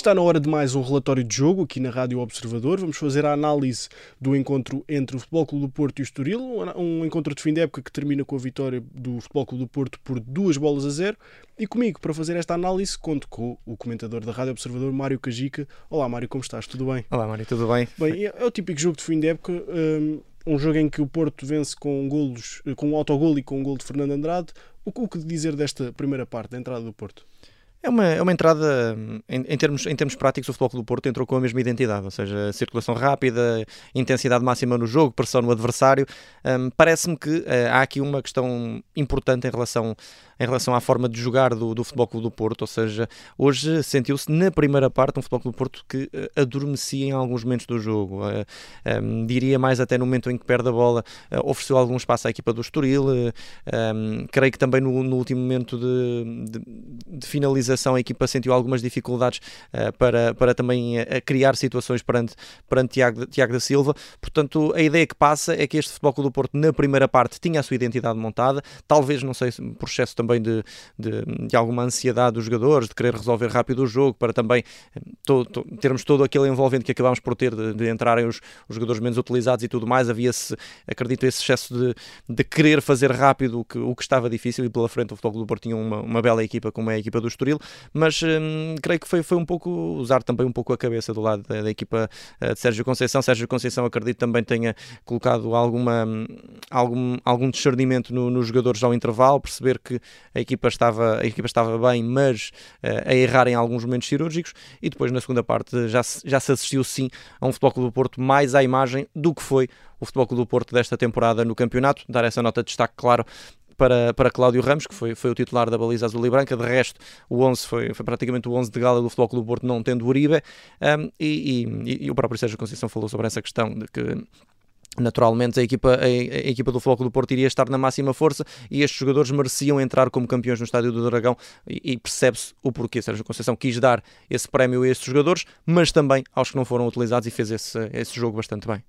está na hora de mais um relatório de jogo aqui na Rádio Observador. Vamos fazer a análise do encontro entre o Futebol Clube do Porto e o Estoril, um encontro de fim de época que termina com a vitória do Futebol Clube do Porto por duas bolas a zero. E comigo, para fazer esta análise, conto com o comentador da Rádio Observador, Mário Cajica. Olá, Mário, como estás? Tudo bem? Olá, Mário, tudo bem? Bem, é o típico jogo de fim de época. Um, um jogo em que o Porto vence com golos, com um autogol e com um gol de Fernando Andrade. O, o que dizer desta primeira parte, da entrada do Porto? É uma, é uma entrada, em, em, termos, em termos práticos, o Futebol do Porto entrou com a mesma identidade, ou seja, circulação rápida, intensidade máxima no jogo, pressão no adversário. Um, Parece-me que uh, há aqui uma questão importante em relação em relação à forma de jogar do, do Futebol Clube do Porto, ou seja, hoje sentiu-se na primeira parte um Futebol Clube do Porto que uh, adormecia em alguns momentos do jogo, uh, eh, um, diria mais até no momento em que perde a bola, ofereceu algum espaço à equipa do Estoril, um, creio que também no, no último momento de, de, de, finalização a equipa sentiu algumas dificuldades para, para também criar situações perante, perante Tiago, Tiago da Silva, portanto a ideia que passa é que este Futebol Clube do Porto na primeira parte tinha a sua identidade montada, talvez, não sei, por excesso também de, de, de, alguma ansiedade dos jogadores, de querer resolver rápido o jogo, para também to, to, termos todo aquele envolvente que acabámos por ter de, de entrarem os, os, jogadores menos utilizados e tudo mais. Havia-se, acredito, esse excesso de, de querer fazer rápido o que, o que estava difícil e pela frente o Futebol do Porto tinha uma, uma bela equipa como é a equipa do Estoril, mas hum, creio que foi, foi um pouco usar também um pouco a cabeça do lado da, da equipa uh, de Sérgio Conceição. Sérgio Conceição acredito também tenha colocado alguma, algum, algum discernimento no, nos jogadores ao intervalo, perceber que a equipa estava, a equipa estava bem, mas uh, a errar em alguns momentos cirúrgicos, e depois na segunda parte já se, já se assistiu sim a um Futebol do Porto mais à imagem do que foi o Futebol do Porto desta temporada no campeonato, dar essa nota de destaque, claro, para, para Cláudio Ramos, que foi, foi o titular da baliza azul e branca. De resto, o 11 foi, foi praticamente o 11 de gala do Futebol Clube Porto, não tendo Uribe. Um, e, e, e, o próprio Sérgio Conceição falou sobre essa questão de que Naturalmente, a equipa, a, a, equipa do Floco do Porto iria estar na máxima força e estes jogadores mereciam entrar como campeões no Estádio do Dragão e, e percebe-se o porquê. Sérgio Conceição quis dar esse prémio a estes jogadores, mas também aos que não foram utilizados e fez esse, esse jogo bastante bem.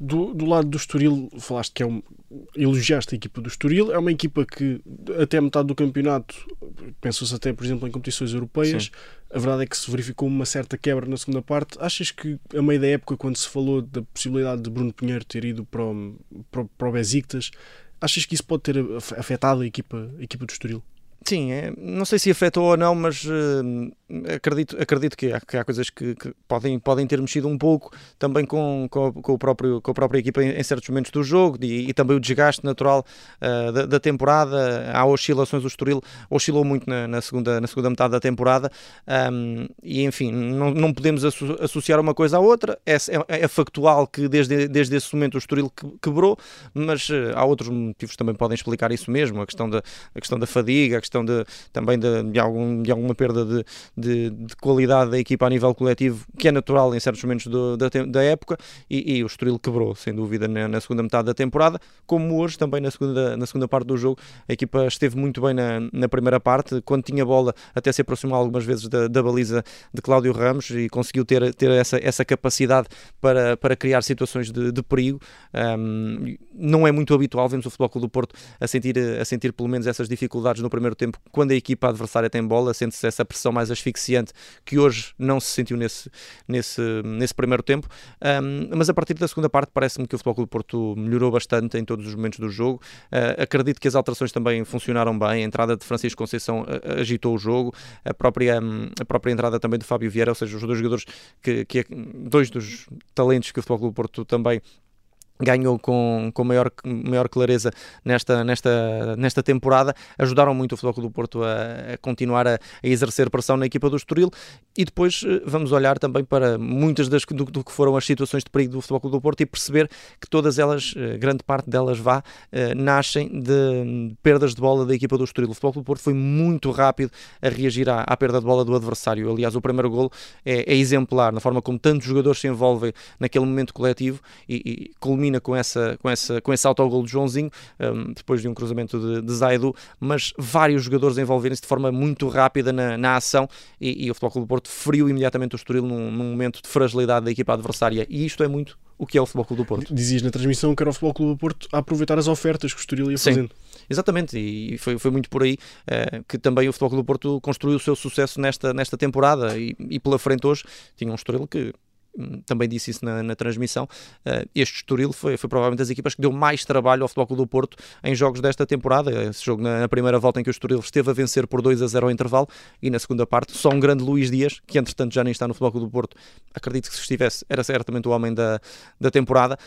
Do, do lado do Estoril, falaste que é um, elogiaste a equipa do Estoril, é uma equipa que até metade do campeonato, pensou-se até, por exemplo, em competições europeias, Sim. a verdade é que se verificou uma certa quebra na segunda parte. Achas que a meio da época, quando se falou da possibilidade de Bruno Pinheiro ter ido para o, para, para o Besiktas, achas que isso pode ter afetado a equipa, a equipa do Estoril? Sim, é, não sei se afetou ou não, mas uh, acredito, acredito que há, que há coisas que, que, podem, podem ter mexido um pouco também com, com, com, o próprio, com a própria equipa em, em certos momentos do jogo e, e também o desgaste natural uh, da, da, temporada. Há oscilações, o Estoril oscilou muito na, na, segunda, na segunda metade da temporada um, e enfim, não, não podemos associar uma coisa à outra. É, é, é, factual que desde, desde esse momento o Estoril quebrou, mas uh, há outros motivos que também podem explicar isso mesmo, a questão da, a questão da fadiga, a questão de, também de, de, algum, de alguma perda de de, de, qualidade da equipa a nível coletivo, que é natural em certos momentos do, da, da época, e, e, o Estoril quebrou, sem dúvida, na, na, segunda metade da temporada, como hoje, também na segunda, na segunda parte do jogo, a equipa esteve muito bem na, na primeira parte, quando tinha bola, até se aproximou algumas vezes da, da baliza de Cláudio Ramos e conseguiu ter, ter essa, essa capacidade para, para criar situações de, de perigo. Um, não é muito habitual, vemos o Futebol Clube do Porto a sentir, a sentir pelo menos essas dificuldades no primeiro tempo, quando a equipa adversária tem bola, sente-se essa pressão mais asfixiante que hoje não se sentiu nesse, nesse, nesse primeiro tempo. Um, mas a partir da segunda parte parece-me que o Futebol Clube Porto melhorou bastante em todos os momentos do jogo. Uh, acredito que as alterações também funcionaram bem. A entrada de Francisco Conceição uh, agitou o jogo. A própria, um, a própria entrada também de Fábio Vieira, ou seja, os dois jogadores que, que é, dois dos talentos que o Futebol Clube Porto também ganhou com, com maior, maior clareza nesta, nesta, nesta temporada, ajudaram muito o Futebol do Porto a, a continuar a, a, exercer pressão na equipa do Estoril e depois eh, vamos olhar também para muitas das do, do que foram as situações de perigo do Futebol do Porto e perceber que todas elas, eh, grande parte delas vá, eh, nascem de perdas de bola da equipa do Estoril. O Futebol do Porto foi muito rápido a reagir à, à perda de bola do adversário. Aliás, o primeiro golo é, é exemplar na forma como tantos jogadores se envolvem naquele momento coletivo e, e culmina culmina com, essa, com, essa, com esse autogol de Joãozinho, um, depois de um cruzamento de, de Zaidu, mas vários jogadores envolverem-se de forma muito rápida na, na ação e, e, o Futebol Clube do Porto feriu imediatamente o Estoril num, num momento de fragilidade da equipa adversária e isto é muito o que é o Futebol Clube do Porto. Dizias na transmissão que era o Futebol Clube do Porto a aproveitar as ofertas que o Estoril ia fazendo. Sim. Exatamente, e foi, foi muito por aí uh, que também o Futebol do Porto construiu o seu sucesso nesta, nesta temporada e, e pela frente hoje tinha um Estoril que também disse isso na, na transmissão, uh, este Estoril foi, foi provavelmente das equipas que deu mais trabalho ao Futebol do Porto em jogos desta temporada. Esse jogo na, na, primeira volta em que o Estoril esteve a vencer por 2 a 0 ao intervalo e na segunda parte só um grande Luís Dias, que entretanto já nem está no Futebol do Porto, acredito que se estivesse era certamente o homem da, da temporada.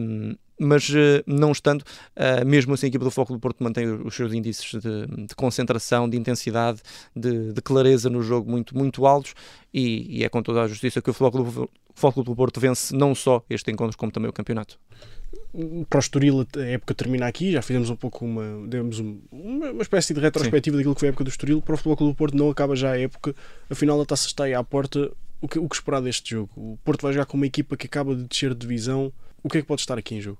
Um, mas uh, não estando, uh, mesmo assim a equipa do Foco do Porto mantém os seus índices de, de concentração, de intensidade, de, de, clareza no jogo muito, muito altos e, e, é com toda a justiça que o Foco do, Foco do Porto vence não só este encontro como também o campeonato. Para o Estoril a época termina aqui, já fizemos um pouco uma, demos uma, uma espécie de retrospectiva Sim. daquilo que foi a época do Estoril, para o Futebol do Porto não acaba já a época, afinal a taça está aí à porta, o que, o que esperar deste jogo? O Porto vai jogar com uma equipa que acaba de descer de divisão, o que é que pode estar aqui em jogo?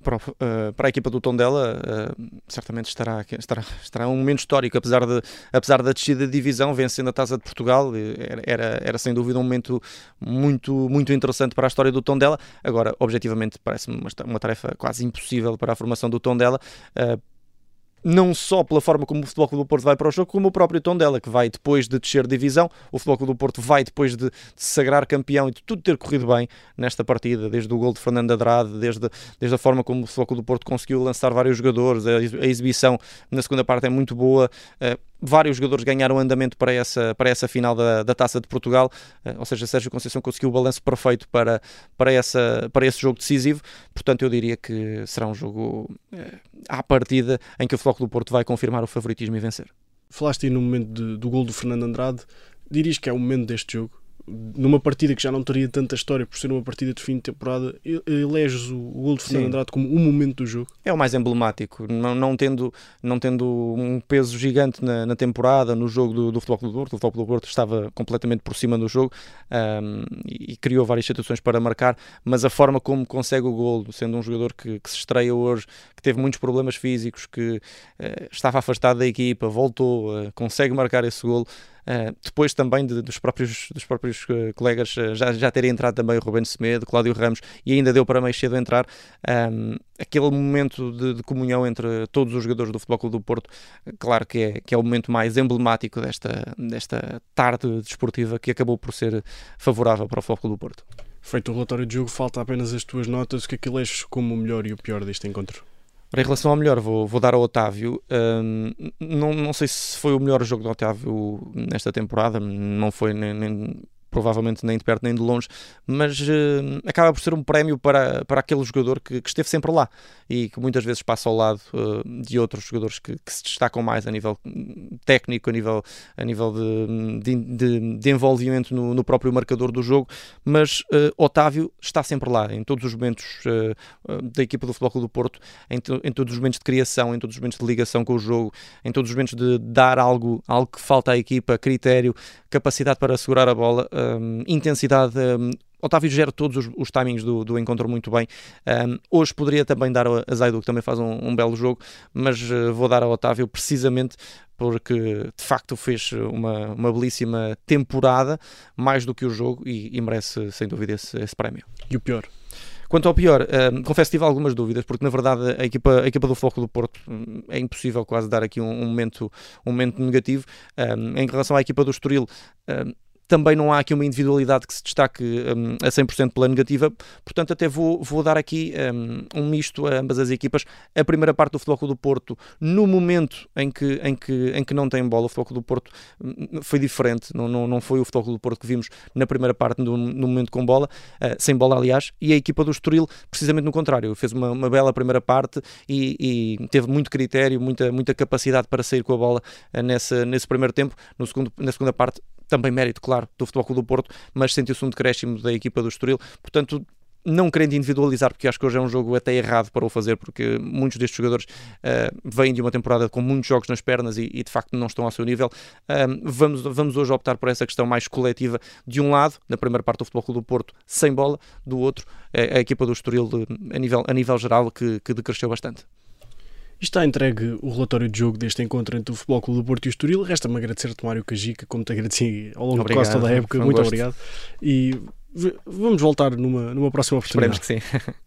Para, uh, para a equipa do Tondela, uh, certamente estará, estará, estará um momento histórico, apesar, de, apesar da descida de divisão, vencendo a Taça de Portugal, era, era, era sem dúvida um momento muito, muito interessante para a história do Tondela. Agora, objetivamente, parece-me uma, uma tarefa quase impossível para a formação do Tondela, uh, não só pela forma como o Futebol Clube do Porto vai para o jogo, como o próprio Tondela, que vai depois de descer divisão, o Futebol Clube do Porto vai depois de, de se sagrar campeão e de tudo ter corrido bem nesta partida, desde o gol de Fernando Andrade, desde, desde a forma como o Futebol Clube do Porto conseguiu lançar vários jogadores, a, a exibição na segunda parte é muito boa. Uh, vários jogadores ganharam andamento para essa, para essa final da, da Taça de Portugal, uh, ou seja, Sérgio Conceição conseguiu o balanço perfeito para, para, essa, para esse jogo decisivo, portanto eu diria que será um jogo uh, à partida em que o Futebol do Porto vai confirmar o favoritismo e vencer. Falaste aí no momento de, do gol do Fernando Andrade, dirias que é o momento deste jogo? Numa partida que já não teria tanta história por ser uma partida de fim de temporada, eleges o, gol de Fernando Sim. Andrade como o momento do jogo? É o mais emblemático, não, não, tendo, não tendo um peso gigante na, na temporada, no jogo do, do Futebol do Porto, o Futebol do Porto estava completamente por cima do jogo um, e, e, criou várias situações para marcar, mas a forma como consegue o gol, sendo um jogador que, que se estreia hoje, que teve muitos problemas físicos, que uh, estava afastado da equipa, voltou, uh, consegue marcar esse gol, Uh, depois também de, dos próprios, dos próprios uh, colegas uh, já, já terem entrado também o Rubens Semedo, Cláudio Ramos e ainda deu para mais cedo entrar um, aquele momento de, de, comunhão entre todos os jogadores do Futebol Clube do Porto claro que é, que é o momento mais emblemático desta, desta tarde desportiva que acabou por ser favorável para o Futebol Clube do Porto Feito o relatório de jogo, falta apenas as tuas notas. O que é que como o melhor e o pior deste encontro? Em relação ao melhor, vou, vou dar ao Otávio. Um, não, não sei se foi o melhor jogo do Otávio nesta temporada, não foi nem, nem provavelmente nem de perto nem de longe, mas uh, acaba por ser um prémio para, para aquele jogador que, que, esteve sempre lá e que muitas vezes passa ao lado uh, de outros jogadores que, que, se destacam mais a nível técnico, a nível, a nível de, de, de, de envolvimento no, no, próprio marcador do jogo, mas uh, Otávio está sempre lá, em todos os momentos da equipa do Futebol do Porto, em, em, todos os momentos de criação, em todos os momentos de ligação com o jogo, em todos os momentos de dar algo, algo que falta à equipa, critério, capacidade para segurar a bola um, intensidade. Um, Otávio gera todos os, os timings do, do, encontro muito bem. Um, hoje poderia também dar a Zaidu, que também faz um, um belo jogo, mas uh, vou dar ao Otávio precisamente porque de facto fez uma, uma belíssima temporada, mais do que o jogo, e, e merece sem dúvida esse, esse prémio. E o pior? Quanto ao pior, um, confesso que tive algumas dúvidas, porque na verdade a equipa, a equipa do Foco do Porto hum, é impossível quase dar aqui um, um momento, um momento negativo. Um, em relação à equipa do Estoril, hum, também não há aqui uma individualidade que se destaque um, a 100% pela negativa, portanto até vou, vou dar aqui um, um, misto a ambas as equipas. A primeira parte do Futebol do Porto, no momento em que, em que, em que não tem bola, o Futebol do Porto hum, foi diferente, não, não, não foi o Futebol do Porto que vimos na primeira parte no, no momento com bola, uh, sem bola aliás, e a equipa do Estoril precisamente no contrário, fez uma, uma bela primeira parte e, e, teve muito critério, muita, muita capacidade para sair com a bola uh, nesse, nesse primeiro tempo, no segundo, na segunda parte também mérito, claro, do Futebol Clube do Porto, mas sentiu-se um decréscimo da equipa do Estoril, portanto não querendo individualizar, porque acho que hoje é um jogo até errado para o fazer, porque muitos destes jogadores uh, vêm de uma temporada com muitos jogos nas pernas e, e de facto não estão ao seu nível. Uh, vamos, vamos hoje optar por essa questão mais coletiva. De um lado, na primeira parte do Futebol Clube do Porto, sem bola, do outro, a, a equipa do Estoril de, a, nível, a nível geral que, que decresceu bastante. Está entregue o relatório de jogo deste encontro entre o Futebol Clube do Porto e o Estoril. Resta-me agradecer-te, Mário Cajica, como te agradeci ao longo obrigado, de quase toda a época. Muito gosto. obrigado. E vamos voltar numa, numa próxima oportunidade. Esperemos que sim.